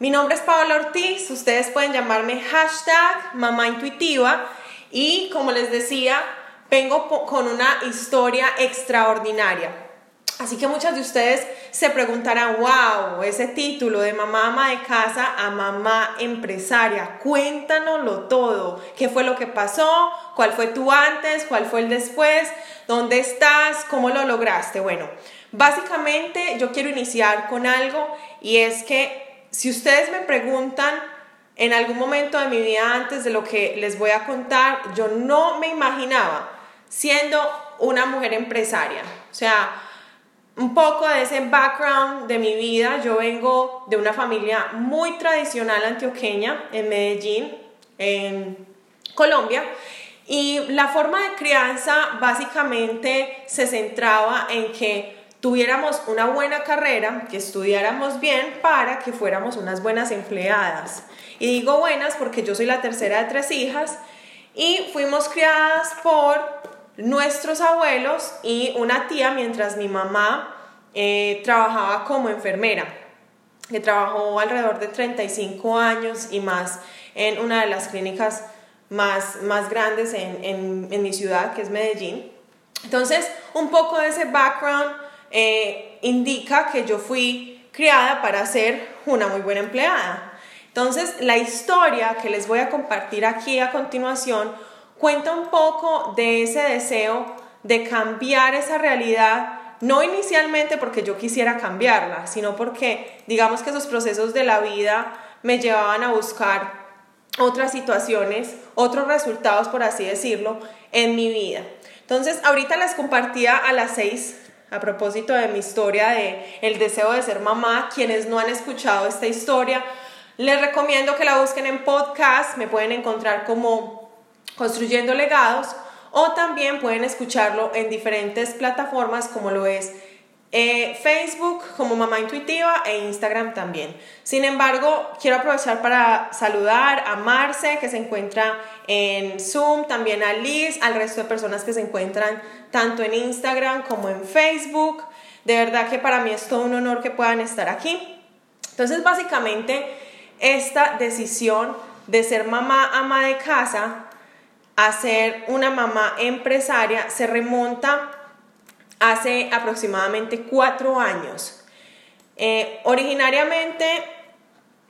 Mi nombre es Paola Ortiz, ustedes pueden llamarme hashtag mamá intuitiva y como les decía, vengo con una historia extraordinaria. Así que muchas de ustedes se preguntarán, wow, ese título de mamá ama de casa a mamá empresaria, cuéntanoslo todo, qué fue lo que pasó, cuál fue tu antes, cuál fue el después, dónde estás, cómo lo lograste. Bueno, básicamente yo quiero iniciar con algo y es que si ustedes me preguntan en algún momento de mi vida antes de lo que les voy a contar, yo no me imaginaba siendo una mujer empresaria. O sea, un poco de ese background de mi vida, yo vengo de una familia muy tradicional antioqueña en Medellín, en Colombia, y la forma de crianza básicamente se centraba en que tuviéramos una buena carrera, que estudiáramos bien para que fuéramos unas buenas empleadas. Y digo buenas porque yo soy la tercera de tres hijas y fuimos criadas por nuestros abuelos y una tía mientras mi mamá eh, trabajaba como enfermera, que trabajó alrededor de 35 años y más en una de las clínicas más, más grandes en, en, en mi ciudad, que es Medellín. Entonces, un poco de ese background eh, indica que yo fui criada para ser una muy buena empleada. Entonces, la historia que les voy a compartir aquí a continuación cuenta un poco de ese deseo de cambiar esa realidad, no inicialmente porque yo quisiera cambiarla, sino porque digamos que esos procesos de la vida me llevaban a buscar otras situaciones, otros resultados, por así decirlo, en mi vida. Entonces, ahorita les compartía a las seis a propósito de mi historia de el deseo de ser mamá, quienes no han escuchado esta historia, les recomiendo que la busquen en podcast, me pueden encontrar como Construyendo Legados o también pueden escucharlo en diferentes plataformas como lo es eh, Facebook como Mamá Intuitiva e Instagram también. Sin embargo, quiero aprovechar para saludar a Marce que se encuentra en Zoom, también a Liz, al resto de personas que se encuentran tanto en Instagram como en Facebook. De verdad que para mí es todo un honor que puedan estar aquí. Entonces, básicamente, esta decisión de ser mamá ama de casa a ser una mamá empresaria se remonta hace aproximadamente cuatro años. Eh, originariamente,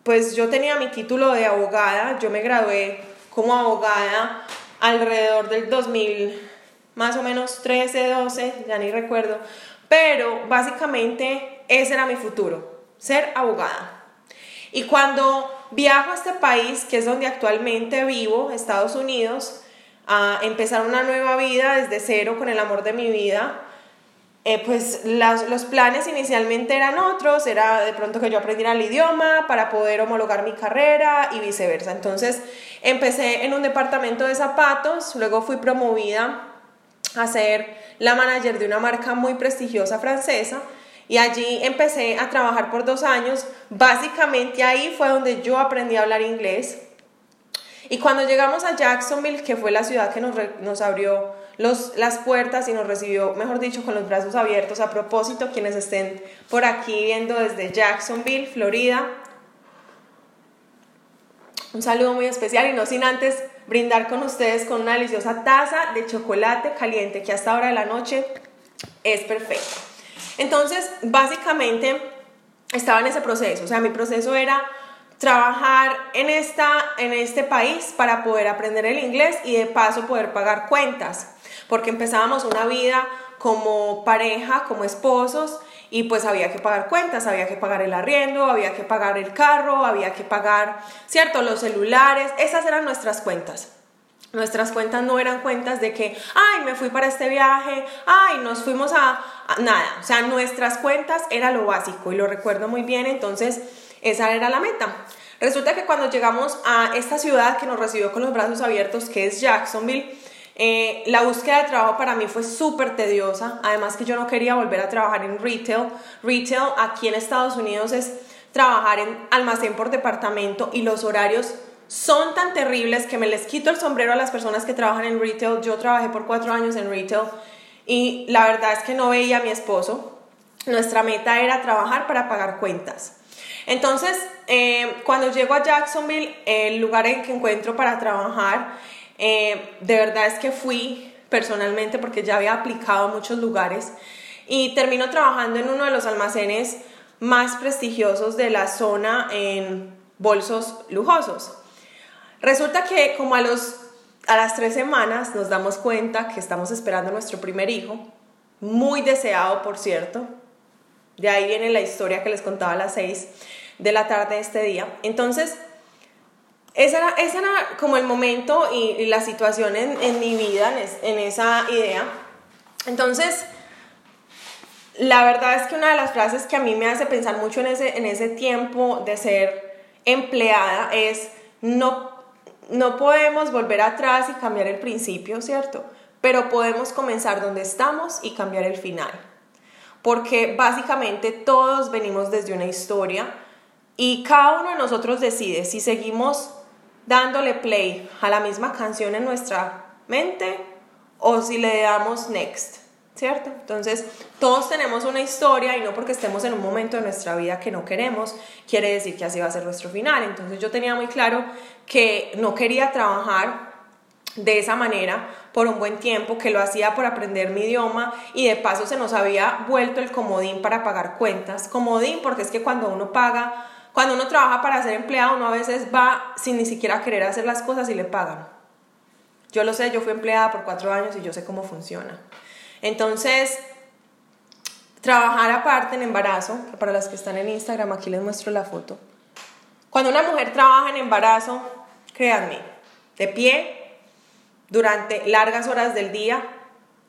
pues yo tenía mi título de abogada, yo me gradué como abogada alrededor del 2000, más o menos 13, 12, ya ni recuerdo, pero básicamente ese era mi futuro, ser abogada. Y cuando viajo a este país, que es donde actualmente vivo, Estados Unidos, a empezar una nueva vida desde cero con el amor de mi vida, eh, pues los planes inicialmente eran otros, era de pronto que yo aprendiera el idioma para poder homologar mi carrera y viceversa. Entonces empecé en un departamento de zapatos, luego fui promovida a ser la manager de una marca muy prestigiosa francesa y allí empecé a trabajar por dos años. Básicamente ahí fue donde yo aprendí a hablar inglés. Y cuando llegamos a Jacksonville, que fue la ciudad que nos, nos abrió las puertas y nos recibió, mejor dicho, con los brazos abiertos. A propósito, quienes estén por aquí viendo desde Jacksonville, Florida, un saludo muy especial y no sin antes brindar con ustedes con una deliciosa taza de chocolate caliente que hasta ahora de la noche es perfecta. Entonces, básicamente estaba en ese proceso, o sea, mi proceso era trabajar en, esta, en este país para poder aprender el inglés y de paso poder pagar cuentas porque empezábamos una vida como pareja, como esposos, y pues había que pagar cuentas, había que pagar el arriendo, había que pagar el carro, había que pagar, ¿cierto? Los celulares, esas eran nuestras cuentas. Nuestras cuentas no eran cuentas de que, ay, me fui para este viaje, ay, nos fuimos a, a, nada. O sea, nuestras cuentas era lo básico y lo recuerdo muy bien, entonces esa era la meta. Resulta que cuando llegamos a esta ciudad que nos recibió con los brazos abiertos, que es Jacksonville, eh, la búsqueda de trabajo para mí fue súper tediosa, además que yo no quería volver a trabajar en retail. Retail aquí en Estados Unidos es trabajar en almacén por departamento y los horarios son tan terribles que me les quito el sombrero a las personas que trabajan en retail. Yo trabajé por cuatro años en retail y la verdad es que no veía a mi esposo. Nuestra meta era trabajar para pagar cuentas. Entonces, eh, cuando llego a Jacksonville, el lugar en que encuentro para trabajar, eh, de verdad es que fui personalmente porque ya había aplicado a muchos lugares y termino trabajando en uno de los almacenes más prestigiosos de la zona en bolsos lujosos. Resulta que como a, los, a las tres semanas nos damos cuenta que estamos esperando nuestro primer hijo, muy deseado por cierto. De ahí viene la historia que les contaba a las seis de la tarde de este día. Entonces, ese era, ese era como el momento y, la situación en, en mi vida, en, en esa idea. Entonces, la verdad es que una de las frases que a mí me hace pensar mucho en ese, en ese tiempo de ser empleada es, no, no podemos volver atrás y cambiar el principio, ¿cierto? Pero podemos comenzar donde estamos y cambiar el final. Porque básicamente todos venimos desde una historia y cada uno de nosotros decide si seguimos dándole play a la misma canción en nuestra mente o si le damos next. ¿cierto? Entonces, todos tenemos una historia y no porque estemos en un momento de nuestra vida que no queremos, quiere decir que así va a ser nuestro final. Entonces, yo tenía muy claro que no quería trabajar de esa manera por un buen tiempo, que lo hacía por aprender mi idioma y de paso se nos había vuelto el comodín para pagar cuentas. Comodín porque es que cuando uno paga, cuando uno trabaja para ser empleado, uno a veces va sin ni siquiera querer hacer las cosas y le pagan. Yo lo sé, yo fui empleada por cuatro años y yo sé cómo funciona. Entonces, trabajar aparte en embarazo, que para las que están en Instagram, aquí les muestro la foto. Cuando una mujer trabaja en embarazo, créanme, de pie, durante largas horas del día,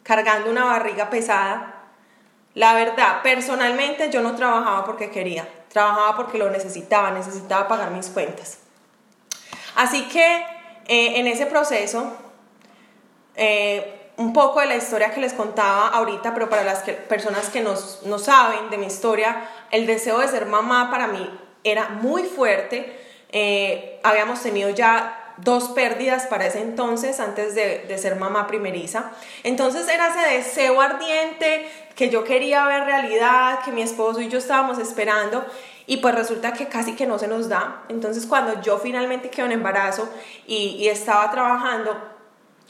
cargando una barriga pesada, la verdad, personalmente yo no trabajaba porque quería, trabajaba porque lo necesitaba, necesitaba pagar mis cuentas. Así que eh, en ese proceso, eh, un poco de la historia que les contaba ahorita, pero para las personas que no saben de mi historia, el deseo de ser mamá para mí era muy fuerte. Eh, habíamos tenido ya dos pérdidas para ese entonces, antes de, ser mamá primeriza. Entonces era ese deseo ardiente que yo quería ver realidad, que mi esposo y yo estábamos esperando. Y pues resulta que casi que no se nos da. Entonces cuando yo finalmente quedo en embarazo y, estaba trabajando,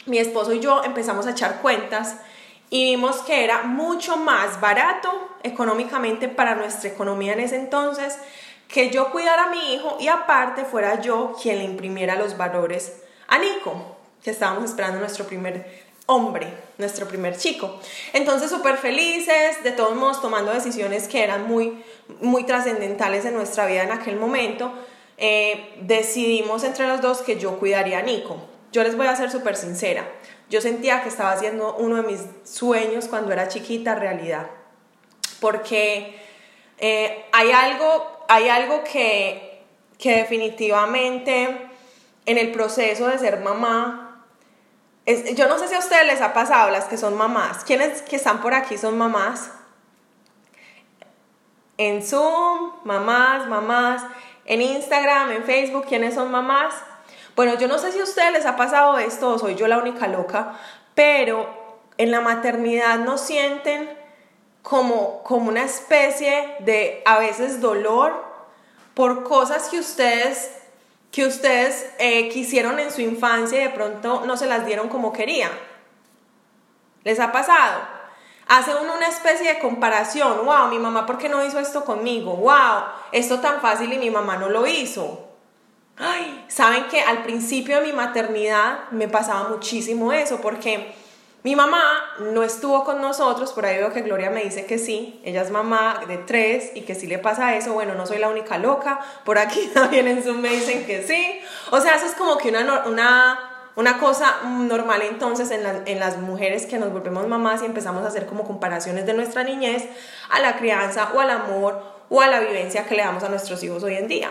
mi esposo y yo empezamos a echar cuentas y vimos que era mucho más barato económicamente para nuestra economía en ese entonces que yo cuidara a mi hijo y aparte fuera yo quien le imprimiera los valores a Nico, que estábamos esperando nuestro primer hombre, nuestro primer chico. Entonces súper felices, de todos modos tomando decisiones que eran muy, muy trascendentales en nuestra vida en aquel momento, eh, decidimos entre los dos que yo cuidaría a Nico. Yo les voy a ser súper sincera. Yo sentía que estaba haciendo uno de mis sueños cuando era chiquita realidad. Porque eh, hay algo, hay algo que, que definitivamente en el proceso de ser mamá, es, yo no sé si a ustedes les ha pasado, las que son mamás, ¿quiénes que están por aquí son mamás? En Zoom, mamás, mamás, en Instagram, en Facebook, ¿quiénes son mamás? Bueno, yo no sé si a ustedes les ha pasado esto o soy yo la única loca, pero en la maternidad no sienten como, como una especie de a veces dolor por cosas que ustedes que ustedes eh, quisieron en su infancia y de pronto no se las dieron como querían. ¿Les ha pasado? Hace uno una especie de comparación. Wow, mi mamá, ¿por qué no hizo esto conmigo? Wow, esto tan fácil y mi mamá no lo hizo. Ay, saben que al principio de mi maternidad me pasaba muchísimo eso porque mi mamá no estuvo con nosotros, por ahí veo que Gloria me dice que sí, ella es mamá de tres y que sí le pasa eso, bueno, no soy la única loca, por aquí también en Zoom me dicen que sí, o sea, eso es como que una, una, una cosa normal entonces en, en las mujeres que nos volvemos mamás y empezamos a hacer como comparaciones de nuestra niñez a la crianza o al amor o a la vivencia que le damos a nuestros hijos hoy en día.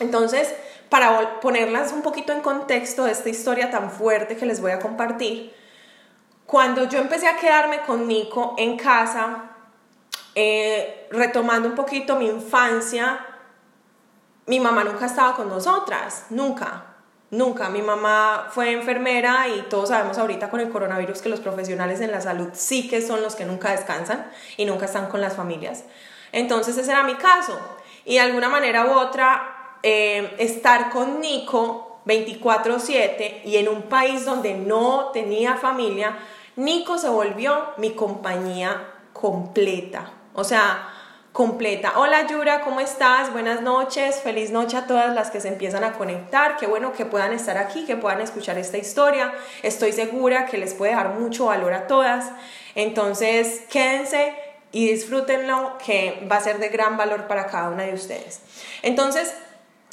Entonces, para ponerlas un poquito en contexto de esta historia tan fuerte que les voy a compartir, cuando yo empecé a quedarme con Nico en casa, eh, retomando un poquito mi infancia, mi mamá nunca estaba con nosotras, nunca, nunca. Mi mamá fue enfermera y todos sabemos ahorita con el coronavirus que los profesionales en la salud sí que son los que nunca descansan y nunca están con las familias. Entonces ese era mi caso. y de alguna manera u otra eh, estar con Nico 24/7 y en un país donde no tenía familia, Nico se volvió mi compañía completa. O sea, completa. Hola Yura, ¿cómo estás? Buenas noches, feliz noche a todas las que se empiezan a conectar. Qué bueno que puedan estar aquí, que puedan escuchar esta historia. Estoy segura que les puede dar mucho valor a todas. Entonces, quédense y disfrútenlo, que va a ser de gran valor para cada una de ustedes. Entonces,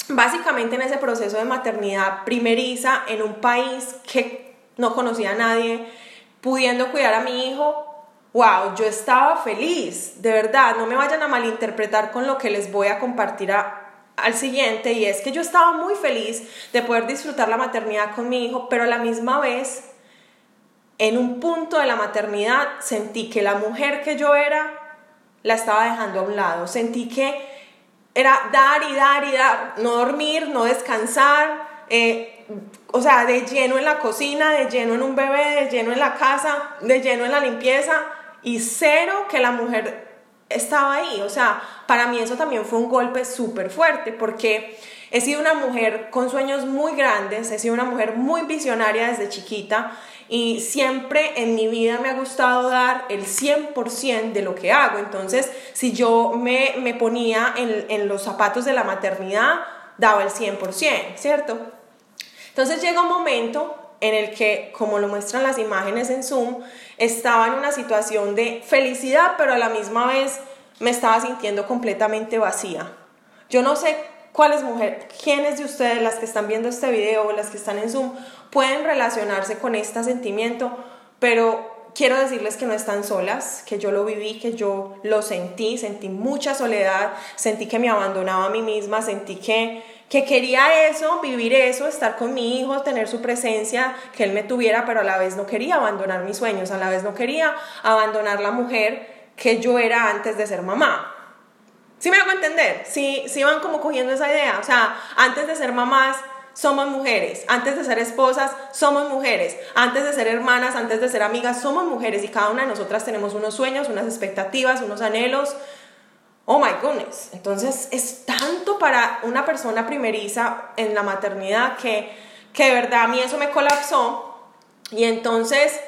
básicamente en ese proceso de maternidad primeriza en un país que no conocía a nadie, pudiendo cuidar a mi hijo, wow, yo estaba feliz, de verdad, no me vayan a malinterpretar con lo que les voy a compartir al siguiente, y es que yo estaba muy feliz de poder disfrutar la maternidad con mi hijo, pero a la misma vez, en un punto de la maternidad, sentí que la mujer que yo era, la estaba dejando a un lado, sentí que era dar y dar y dar, no dormir, no descansar, eh, o sea, de lleno en la cocina, de lleno en un bebé, de lleno en la casa, de lleno en la limpieza y cero que la mujer estaba ahí. O sea, para mí eso también fue un golpe súper fuerte porque he sido una mujer con sueños muy grandes, he sido una mujer muy visionaria desde chiquita y siempre en mi vida me ha gustado dar el 100% de lo que hago. Entonces, si yo me, me ponía en, en los zapatos de la maternidad, daba el 100%, ¿cierto? Entonces llega un momento en el que, como lo muestran las imágenes en Zoom, estaba en una situación de felicidad, pero a la misma vez me estaba sintiendo completamente vacía. Yo no sé cuáles mujeres, quiénes de ustedes, las que están viendo este video o las que están en Zoom, pueden relacionarse con este sentimiento, pero quiero decirles que no están solas, que yo lo viví, que yo lo sentí, sentí mucha soledad, sentí que me abandonaba a mí misma, sentí que, que quería eso, vivir eso, estar con mi hijo, tener su presencia, que él me tuviera, pero a la vez no quería abandonar mis sueños, a la vez no quería abandonar la mujer que yo era antes de ser mamá. ¿Sí me hago entender? Sí, sí van como cogiendo esa idea. O sea, antes de ser mamás, somos mujeres. Antes de ser esposas, somos mujeres. Antes de ser hermanas, antes de ser amigas, somos mujeres. Y cada una de nosotras tenemos unos sueños, unas expectativas, unos anhelos. Oh my goodness. Entonces es tanto para una persona primeriza en la maternidad que, que de verdad a mí eso me colapsó. Y entonces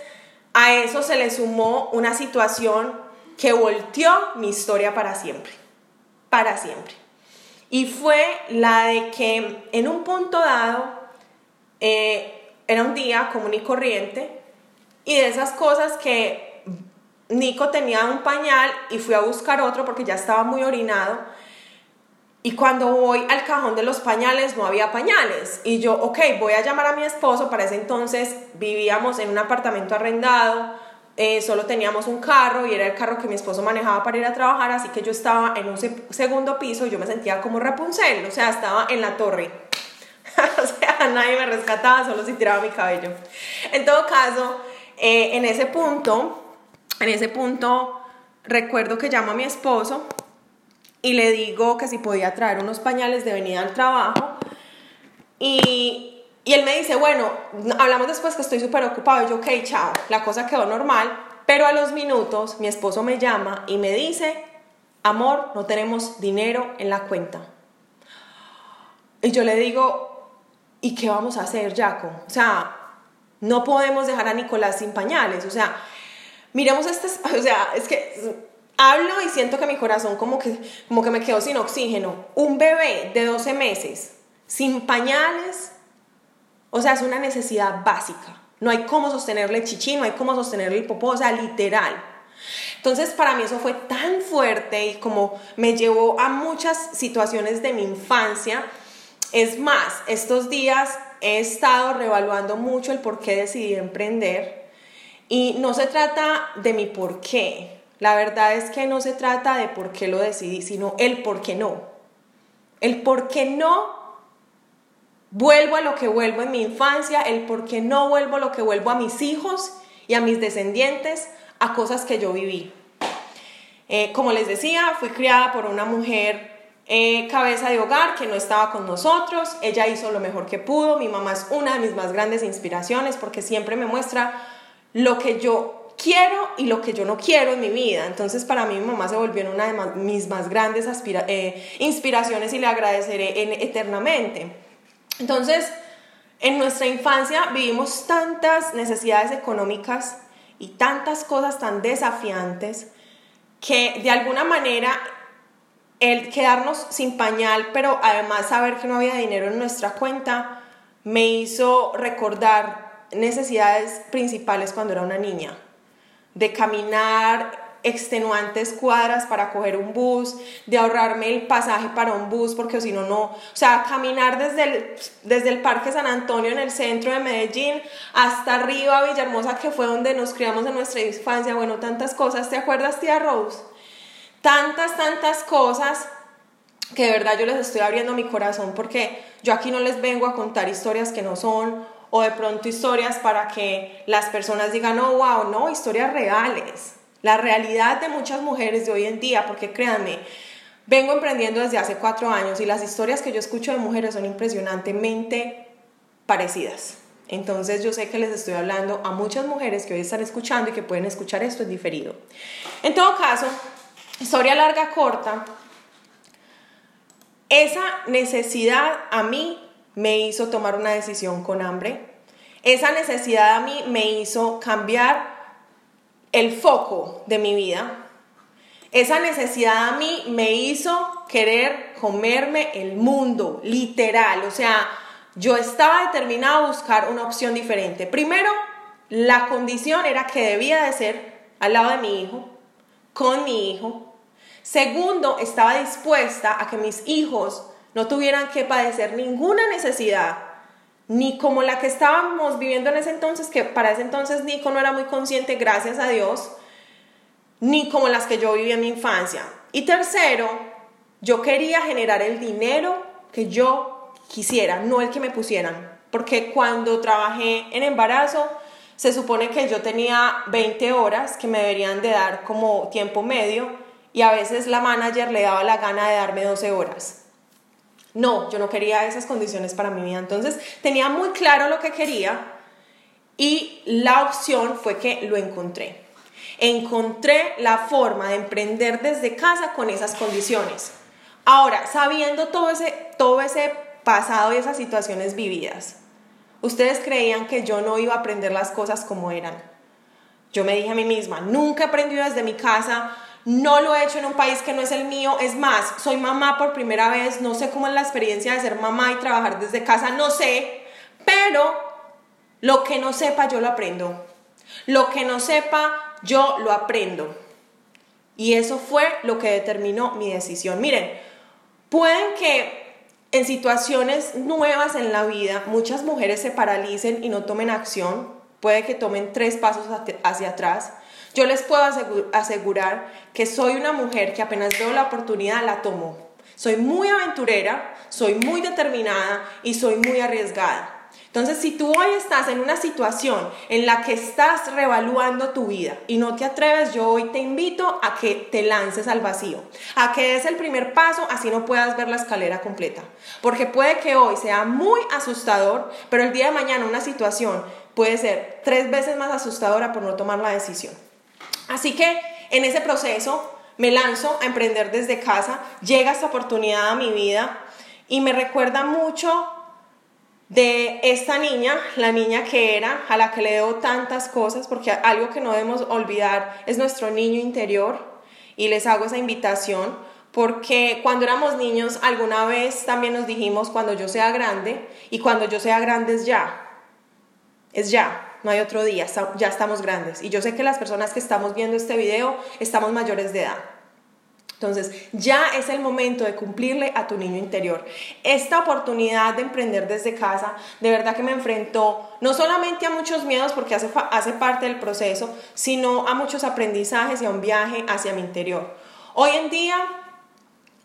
a eso se le sumó una situación que volteó mi historia para siempre. Para siempre. Y fue la de que en un punto dado, eh, era un día común y corriente, y de esas cosas que Nico tenía un pañal y fui a buscar otro porque ya estaba muy orinado. Y cuando voy al cajón de los pañales no había pañales. Y yo, ok, voy a llamar a mi esposo. Para ese entonces vivíamos en un apartamento arrendado eh, solo teníamos un carro y era el carro que mi esposo manejaba para ir a trabajar, así que yo estaba en un segundo piso y yo me sentía como Rapunzel, o sea, estaba en la torre. o sea, nadie me rescataba, solo si tiraba mi cabello. En todo caso, eh, en ese punto, en ese punto, recuerdo que llamo a mi esposo y le digo que si podía traer unos pañales de venida al trabajo y y él me dice, bueno, hablamos después que estoy súper ocupado. Yo, ok, chao, la cosa quedó normal. Pero a los minutos mi esposo me llama y me dice, amor, no tenemos dinero en la cuenta. Y yo le digo, ¿y qué vamos a hacer, Jaco? O sea, no podemos dejar a Nicolás sin pañales. O sea, miremos este, o sea, es que hablo y siento que mi corazón como que, como que me quedó sin oxígeno. Un bebé de 12 meses, sin pañales, o sea, es una necesidad básica. No hay cómo sostenerle el chichi, no hay cómo sostenerle el popó, o sea, literal. Entonces, para mí eso fue tan fuerte y como me llevó a muchas situaciones de mi infancia. Es más, estos días he estado revaluando mucho el por qué decidí emprender. Y no se trata de mi por qué. La verdad es que no se trata de por qué lo decidí, sino el por qué no. El por qué no Vuelvo a lo que vuelvo en mi infancia, el por qué no vuelvo a lo que vuelvo a mis hijos y a mis descendientes, a cosas que yo viví. Eh, como les decía, fui criada por una mujer eh, cabeza de hogar que no estaba con nosotros, ella hizo lo mejor que pudo, mi mamá es una de mis más grandes inspiraciones porque siempre me muestra lo que yo quiero y lo que yo no quiero en mi vida. Entonces para mí mi mamá se volvió una de mis más grandes eh, inspiraciones y le agradeceré eternamente. Entonces, en nuestra infancia vivimos tantas necesidades económicas y tantas cosas tan desafiantes que de alguna manera el quedarnos sin pañal, pero además saber que no había dinero en nuestra cuenta, me hizo recordar necesidades principales cuando era una niña, de caminar extenuantes cuadras para coger un bus, de ahorrarme el pasaje para un bus, porque si no, no, o sea, caminar desde el, desde el Parque San Antonio en el centro de Medellín hasta arriba Villahermosa, que fue donde nos criamos en nuestra infancia, bueno, tantas cosas, ¿te acuerdas, tía Rose? Tantas, tantas cosas que de verdad yo les estoy abriendo mi corazón porque yo aquí no les vengo a contar historias que no son o de pronto historias para que las personas digan, oh, wow, no, historias reales la realidad de muchas mujeres de hoy en día, porque créanme, vengo emprendiendo desde hace cuatro años y las historias que yo escucho de mujeres son impresionantemente parecidas. Entonces yo sé que les estoy hablando a muchas mujeres que hoy están escuchando y que pueden escuchar esto en diferido. En todo caso, historia larga, corta, esa necesidad a mí me hizo tomar una decisión con hambre. Esa necesidad a mí me hizo cambiar el foco de mi vida. Esa necesidad a mí me hizo querer comerme el mundo, literal. O sea, yo estaba determinada a buscar una opción diferente. Primero, la condición era que debía de ser al lado de mi hijo, con mi hijo. Segundo, estaba dispuesta a que mis hijos no tuvieran que padecer ninguna necesidad ni como la que estábamos viviendo en ese entonces, que para ese entonces Nico no era muy consciente, gracias a Dios, ni como las que yo viví en mi infancia. Y tercero, yo quería generar el dinero que yo quisiera, no el que me pusieran, porque cuando trabajé en embarazo, se supone que yo tenía 20 horas que me deberían de dar como tiempo medio y a veces la manager le daba la gana de darme 12 horas. No, yo no quería esas condiciones para mi vida. Entonces tenía muy claro lo que quería y la opción fue que lo encontré. Encontré la forma de emprender desde casa con esas condiciones. Ahora, sabiendo todo ese, todo ese pasado y esas situaciones vividas, ustedes creían que yo no iba a aprender las cosas como eran. Yo me dije a mí misma, nunca he aprendido desde mi casa, no lo he hecho en un país que no es el mío. Es más, soy mamá por primera vez. No sé cómo es la experiencia de ser mamá y trabajar desde casa. No sé. Pero lo que no sepa, yo lo aprendo. Lo que no sepa, yo lo aprendo. Y eso fue lo que determinó mi decisión. Miren, pueden que en situaciones nuevas en la vida muchas mujeres se paralicen y no tomen acción. Puede que tomen tres pasos hacia atrás yo les puedo asegurar que soy una mujer que apenas veo la oportunidad la tomo. Soy muy aventurera, soy muy determinada y soy muy arriesgada. Entonces, si tú hoy estás en una situación en la que estás revaluando tu vida y no te atreves, yo hoy te invito a que te lances al vacío, a que des el primer paso, así no puedas ver la escalera completa. Porque puede que hoy sea muy asustador, pero el día de mañana una situación puede ser tres veces más asustadora por no tomar la decisión. Así que en ese proceso me lanzo a emprender desde casa, llega esta oportunidad a mi vida y me recuerda mucho de esta niña, la niña que era, a la que le debo tantas cosas, porque algo que no debemos olvidar es nuestro niño interior. Y les hago esa invitación porque cuando éramos niños alguna vez también nos dijimos cuando yo sea grande y cuando yo sea grande es ya, es ya no hay otro día, ya estamos grandes. Y yo sé que las personas que estamos viendo este video estamos mayores de edad. Entonces, ya es el momento de cumplirle a tu niño interior. Esta oportunidad de emprender desde casa, de verdad que me enfrentó no solamente a muchos miedos porque hace, parte del proceso, sino a muchos aprendizajes y a un viaje hacia mi interior. Hoy en día,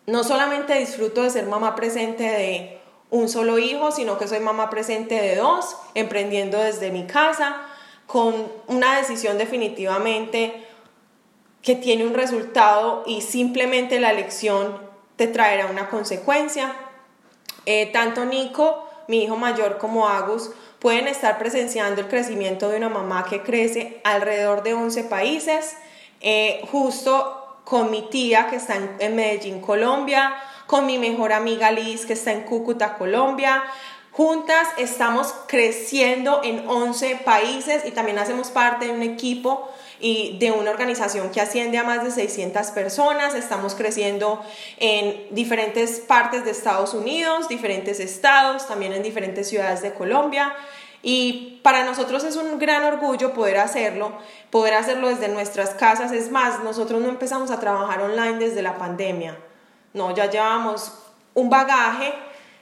no solamente disfruto de ser mamá presente de un solo hijo, sino que soy mamá presente de dos, emprendiendo desde mi casa, con una decisión definitivamente que tiene un resultado y simplemente la elección te traerá una consecuencia. Eh, tanto Nico, mi hijo mayor, como Agus pueden estar presenciando el crecimiento de una mamá que crece alrededor de 11 países, eh, justo con mi tía que está en, Medellín, Colombia, con mi mejor amiga Liz que está en Cúcuta, Colombia. Juntas estamos creciendo en 11 países y también hacemos parte de un equipo y de una organización que asciende a más de 600 personas. Estamos creciendo en diferentes partes de Estados Unidos, diferentes estados, también en diferentes ciudades de Colombia. Y para nosotros es un gran orgullo poder hacerlo, poder hacerlo desde nuestras casas. Es más, nosotros no empezamos a trabajar online desde la pandemia. No, ya llevamos un bagaje,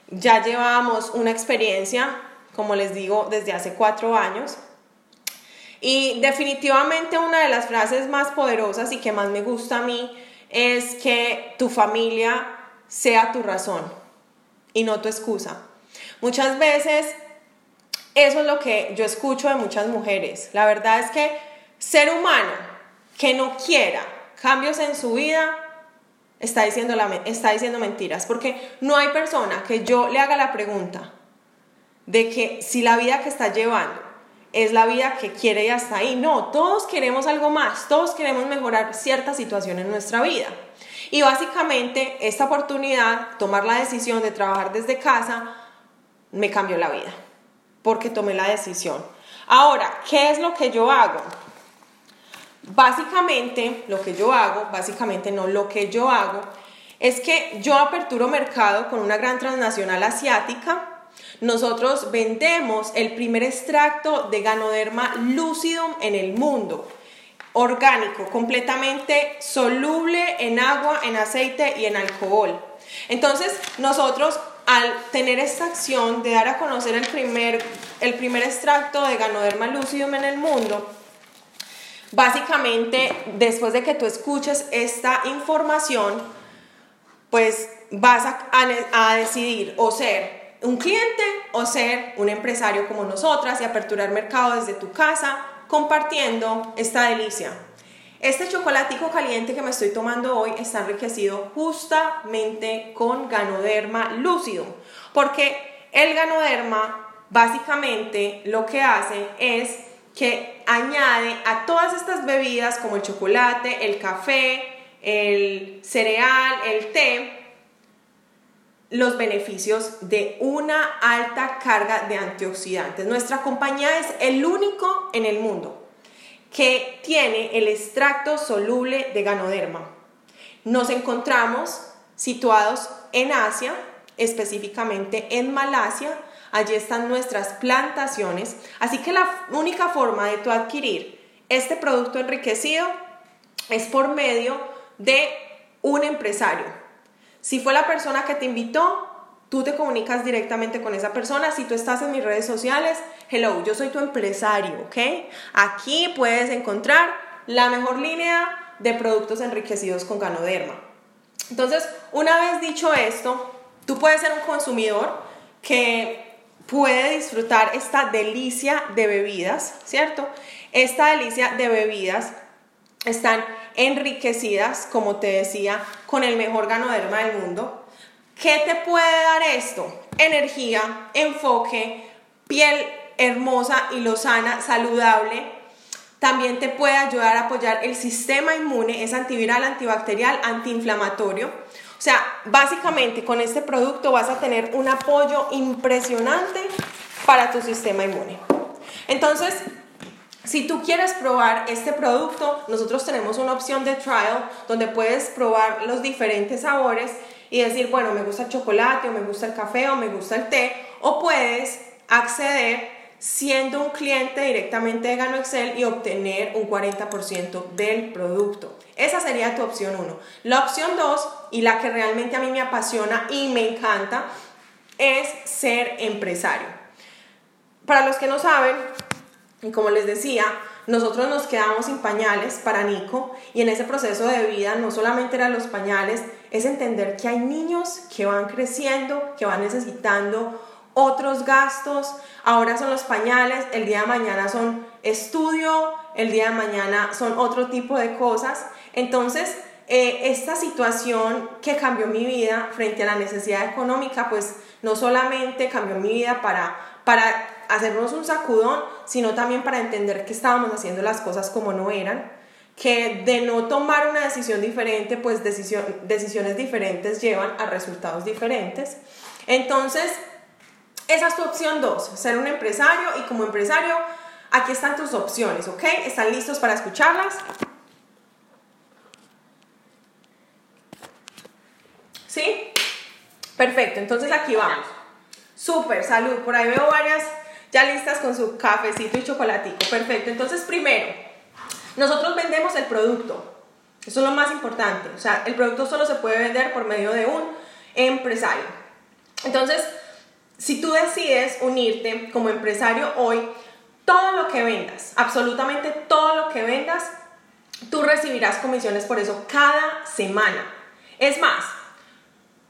ya llevamos una experiencia, como les digo, desde hace cuatro años. Y definitivamente una de las frases más poderosas y que más me gusta a mí es que tu familia sea tu razón y no tu excusa. Muchas veces eso es lo que yo escucho de muchas mujeres. La verdad es que ser humano que no quiera cambios en su vida está diciendo, está diciendo mentiras, porque no hay persona que yo le haga la pregunta de que si la vida que está llevando es la vida que quiere y hasta ahí. No, todos queremos algo más, todos queremos mejorar cierta situación en nuestra vida. Y básicamente esta oportunidad, tomar la decisión de trabajar desde casa, me cambió la vida, porque tomé la decisión. Ahora, ¿qué es lo que yo hago? Básicamente, lo que yo hago, básicamente no, lo que yo hago es que yo aperturo mercado con una gran transnacional asiática nosotros vendemos el primer extracto de Ganoderma lucidum en el mundo, orgánico, completamente soluble en agua, en aceite y en alcohol. Entonces, nosotros al tener esta acción de dar a conocer el primer, el primer extracto de Ganoderma lucidum en el mundo, básicamente después de que tú escuches esta información, pues vas a, decidir o ser un cliente o ser un empresario como nosotras y aperturar mercado desde tu casa compartiendo esta delicia. Este chocolatico caliente que me estoy tomando hoy está enriquecido justamente con Ganoderma lúcido, porque el Ganoderma básicamente lo que hace es que añade a todas estas bebidas como el chocolate, el café, el cereal, el té, los beneficios de una alta carga de antioxidantes. Nuestra compañía es el único en el mundo que tiene el extracto soluble de ganoderma. Nos encontramos situados en Asia, específicamente en Malasia. Allí están nuestras plantaciones. Así que la única forma de tu adquirir este producto enriquecido es por medio de un empresario si fue la persona que te invitó, tú te comunicas directamente con esa persona. Si tú estás en mis redes sociales, hello, yo soy tu empresario, ¿ok? Aquí puedes encontrar la mejor línea de productos enriquecidos con ganoderma. Entonces, una vez dicho esto, tú puedes ser un consumidor que puede disfrutar esta delicia de bebidas, ¿cierto? Esta delicia de bebidas están enriquecidas, como te decía, con el mejor ganoderma del mundo. ¿Qué te puede dar esto? Energía, enfoque, piel hermosa y lozana, saludable. También te puede ayudar a apoyar el sistema inmune, es antiviral, antibacterial, antiinflamatorio. O sea, básicamente con este producto vas a tener un apoyo impresionante para tu sistema inmune. Entonces, si tú quieres probar este producto, nosotros tenemos una opción de trial donde puedes probar los diferentes sabores y decir, bueno, me gusta el chocolate o me gusta el café o me gusta el té, o puedes acceder siendo un cliente directamente de Gano Excel y obtener un 40% del producto. Esa sería tu opción 1. La opción 2 y la que realmente a mí me apasiona y me encanta es ser empresario. Para los que no saben, y como les decía, nosotros nos quedamos sin pañales para Nico y en ese proceso de vida no solamente eran los pañales, es entender que hay niños que van creciendo, que van necesitando otros gastos, ahora son los pañales, el día de mañana son estudio, el día de mañana son otro tipo de cosas. Entonces, eh, esta situación que cambió mi vida frente a la necesidad económica, pues no solamente cambió mi vida para para hacernos un sacudón, sino también para entender que estábamos haciendo las cosas como no eran, que de no tomar una decisión diferente, pues decisiones diferentes llevan a resultados diferentes. Entonces, esa es tu opción 2, ser un empresario y como empresario, aquí están tus opciones, ¿ok? ¿Están listos para escucharlas? ¿Sí? Perfecto, entonces aquí vamos. Súper, salud. Por ahí veo varias ya listas con su cafecito y chocolatico. Perfecto, entonces primero, nosotros vendemos el producto. Eso es lo más importante. O sea, el producto solo se puede vender por medio de un empresario. Entonces, si tú decides unirte como empresario hoy, todo lo que vendas, absolutamente todo lo que vendas, tú recibirás comisiones por eso cada semana. Es más,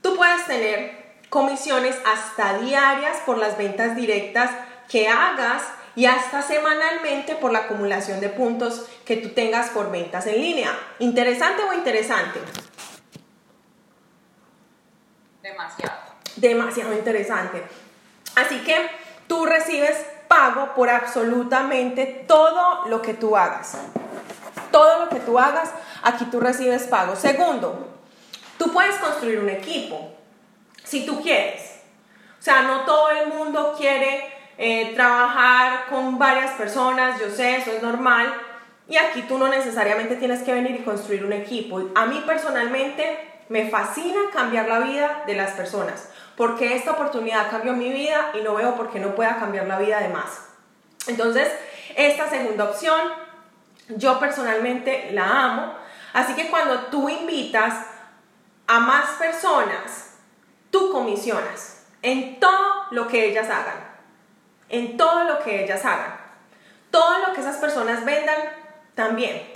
tú puedes tener comisiones hasta diarias por las ventas directas que hagas y hasta semanalmente por la acumulación de puntos que tú tengas por ventas en línea. ¿Interesante o interesante? Demasiado. Demasiado interesante. Así que tú recibes pago por absolutamente todo lo que tú hagas. Todo lo que tú hagas, aquí tú recibes pago. Segundo, tú puedes construir un equipo si tú quieres. O sea, no todo el mundo quiere eh, trabajar con varias personas, yo sé, eso es normal. Y aquí tú no necesariamente tienes que venir y construir un equipo. A mí personalmente me fascina cambiar la vida de las personas, porque esta oportunidad cambió mi vida y no veo por qué no pueda cambiar la vida de más. Entonces, esta segunda opción, yo personalmente la amo. Así que cuando tú invitas a más personas tú comisionas en todo lo que ellas hagan, en todo lo que ellas hagan. Todo lo que esas personas vendan, también.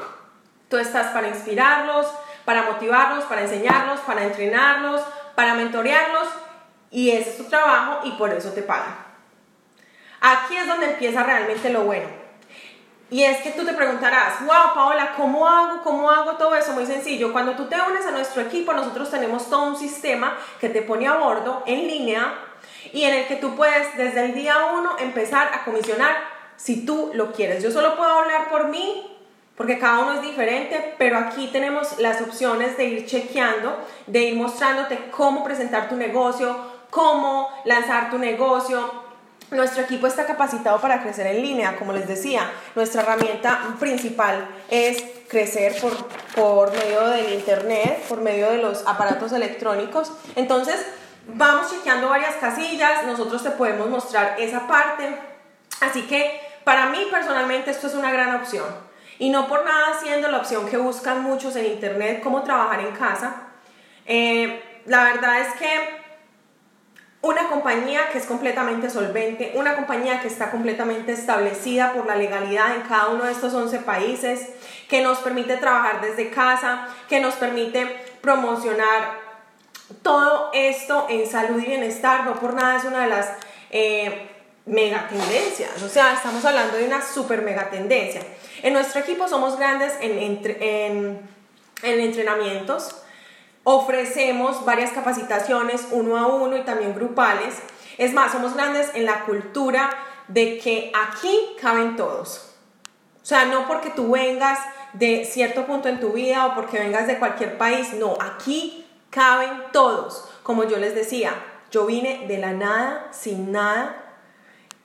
Tú estás para inspirarlos, para motivarlos, para enseñarlos, para entrenarlos, para mentorearlos y ese es tu trabajo y por eso te pagan. Aquí es donde empieza realmente lo bueno. Y es que tú te preguntarás, wow, Paola, ¿cómo hago? ¿Cómo hago todo eso? Muy sencillo. Cuando tú te unes a nuestro equipo, nosotros tenemos todo un sistema que te pone a bordo en línea y en el que tú puedes desde el día uno empezar a comisionar si tú lo quieres. Yo solo puedo hablar por mí porque cada uno es diferente, pero aquí tenemos las opciones de ir chequeando, de ir mostrándote cómo presentar tu negocio, cómo lanzar tu negocio, nuestro equipo está capacitado para crecer en línea, como les decía. Nuestra herramienta principal es crecer por, por medio del Internet, por medio de los aparatos electrónicos. Entonces, vamos chequeando varias casillas, nosotros te podemos mostrar esa parte. Así que para mí personalmente esto es una gran opción. Y no por nada siendo la opción que buscan muchos en Internet, cómo trabajar en casa. Eh, la verdad es que una compañía que es completamente solvente, una compañía que está completamente establecida por la legalidad en cada uno de estos 11 países, que nos permite trabajar desde casa, que nos permite promocionar todo esto en salud y bienestar, no por nada es una de las eh, mega o sea, estamos hablando de una super mega tendencia. En nuestro equipo somos grandes en entrenamientos, Ofrecemos varias capacitaciones uno a uno y también grupales. Es más, somos grandes en la cultura de que aquí caben todos. O sea, no porque tú vengas de cierto punto en tu vida o porque vengas de cualquier país, no, aquí caben todos. Como yo les decía, yo vine de la nada, sin nada,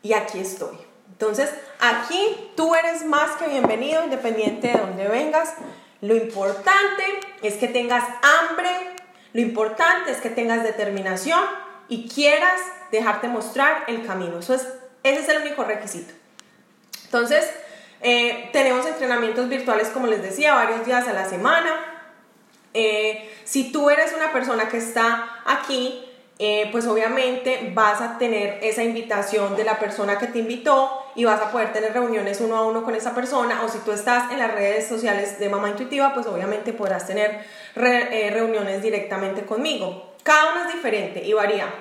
y aquí estoy. Entonces, aquí tú eres más que bienvenido, independiente de dónde vengas. Lo importante es que tengas hambre, lo importante es que tengas determinación y quieras dejarte mostrar el camino. Eso es, ese es el único requisito. Entonces, eh, tenemos entrenamientos virtuales, como les decía, varios días a la semana. Eh, si tú eres una persona que está aquí, eh, pues obviamente vas a tener esa invitación de la persona que te invitó y vas a poder tener reuniones uno a uno con esa persona o si tú estás en las redes sociales de Mamá Intuitiva, pues obviamente podrás tener eh, reuniones directamente conmigo. Cada una es diferente y varía.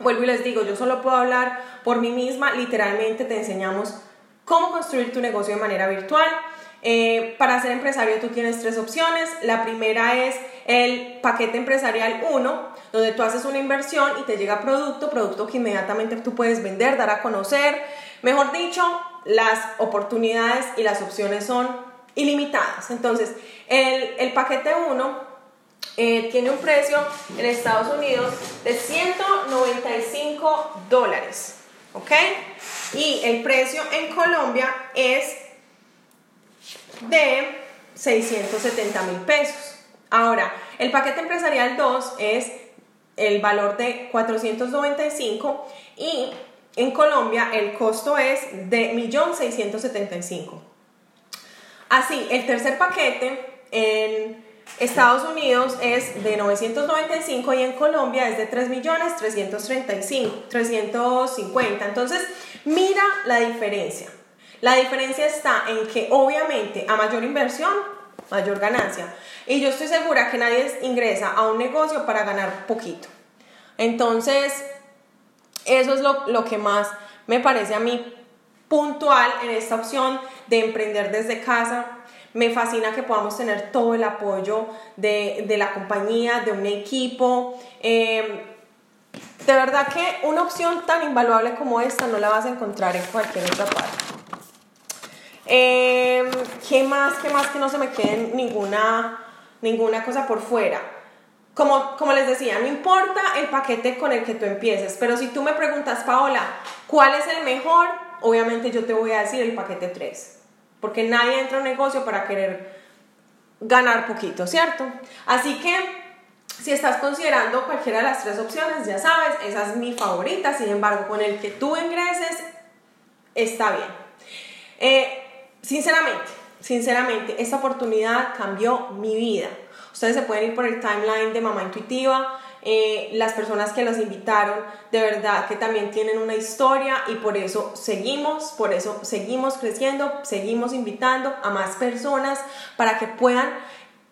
Vuelvo y les digo, yo solo puedo hablar por mí misma, literalmente te enseñamos cómo construir tu negocio de manera virtual. Eh, para ser empresario tú tienes tres opciones. La primera es el paquete empresarial 1, donde tú haces una inversión y te llega producto, producto que inmediatamente tú puedes vender, dar a conocer. Mejor dicho, las oportunidades y las opciones son ilimitadas. Entonces, el, el paquete 1 eh, tiene un precio en Estados Unidos de 195 dólares. ¿Ok? Y el precio en Colombia es de 670 mil pesos. Ahora, el paquete empresarial 2 es el valor de 495 y en Colombia el costo es de 1.675. Así, el tercer paquete en Estados Unidos es de 995 y en Colombia es de 3.350. Entonces, mira la diferencia. La diferencia está en que obviamente a mayor inversión, mayor ganancia. Y yo estoy segura que nadie ingresa a un negocio para ganar poquito. Entonces, eso es lo, lo que más me parece a mí puntual en esta opción de emprender desde casa me fascina que podamos tener todo el apoyo de, la compañía, de un equipo. Em, de verdad que una opción tan invaluable como esta no la vas a encontrar en cualquier otra parte. Em, ¿Qué más? ¿Qué más? Que no se me quede ninguna, ninguna cosa por fuera. Como, como les decía, no importa el paquete con el que tú empieces, pero si tú me preguntas, Paola, ¿cuál es el mejor? Obviamente yo te voy a decir el paquete 3 porque nadie entra a un negocio para querer ganar poquito, ¿cierto? Así que si estás considerando cualquiera de las tres opciones, ya sabes, esa es mi favorita, sin embargo, con el que tú ingreses, está bien. Eh, sinceramente, sinceramente, esta oportunidad cambió mi vida. Ustedes se pueden ir por el timeline de Mamá Intuitiva, eh, las personas que los invitaron, de verdad que también tienen una historia y por eso seguimos, por eso seguimos creciendo, seguimos invitando a más personas para que puedan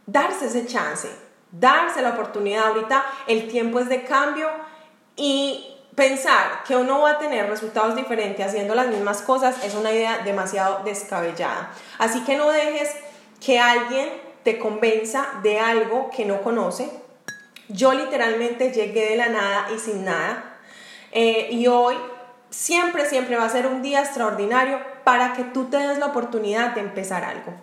darse ese chance, darse la oportunidad. Ahorita el tiempo es de cambio y pensar que uno va a tener resultados diferentes haciendo las mismas cosas es una idea demasiado descabellada. Así que no dejes que alguien te convenza de algo que no conoce, yo literalmente llegué de la nada y sin nada. Eh, y hoy siempre, siempre va a ser un día extraordinario para que tú te des la oportunidad de empezar algo.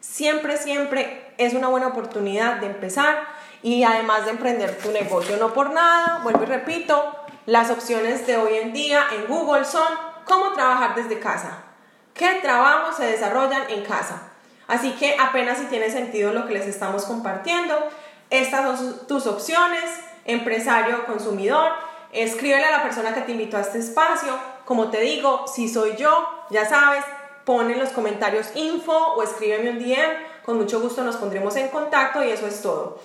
Siempre, siempre es una buena oportunidad de empezar y además de emprender tu negocio. No por nada, vuelvo y repito, las opciones de hoy en día en Google son cómo trabajar desde casa, qué trabajos se desarrollan en casa. Así que apenas si tiene sentido lo que les estamos compartiendo. Estas son tus opciones, empresario consumidor. Escríbele a la persona que te invitó a este espacio. Como te digo, si soy yo, ya sabes, pon en los comentarios info o escríbeme un DM. Con mucho gusto nos pondremos en contacto y eso es todo.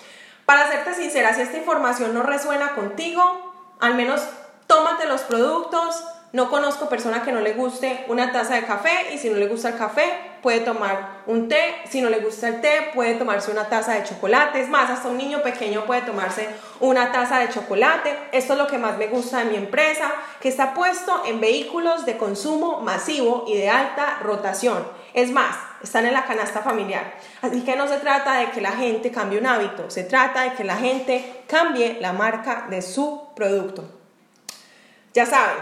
Para serte sincera, si esta información no resuena contigo, al menos tómate los productos, no conozco persona que no le guste una taza de café y si no le gusta el café puede tomar un té, si no le gusta el té puede tomarse una taza de chocolate, es más, hasta un niño pequeño puede tomarse una taza de chocolate. Esto es lo que más me gusta de mi empresa, que está puesto en vehículos de consumo masivo y de alta rotación. Es más, están en la canasta familiar. Así que no se trata de que la gente cambie un hábito, se trata de que la gente cambie la marca de su producto. Ya saben,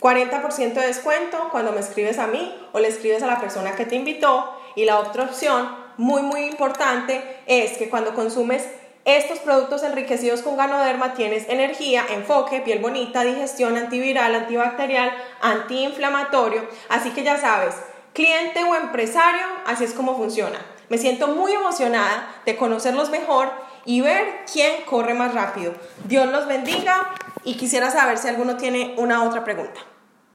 40% de descuento cuando me escribes a mí o le escribes a la persona que te invitó. Y la otra opción, muy muy importante, es que cuando consumes estos productos enriquecidos con ganoderma tienes energía, enfoque, piel bonita, digestión, antiviral, antibacterial, antiinflamatorio. Así que ya sabes, cliente o empresario, así es como funciona. Me siento muy emocionada de conocerlos mejor y ver quién corre más rápido. Dios los bendiga y quisiera saber si alguno tiene una otra pregunta.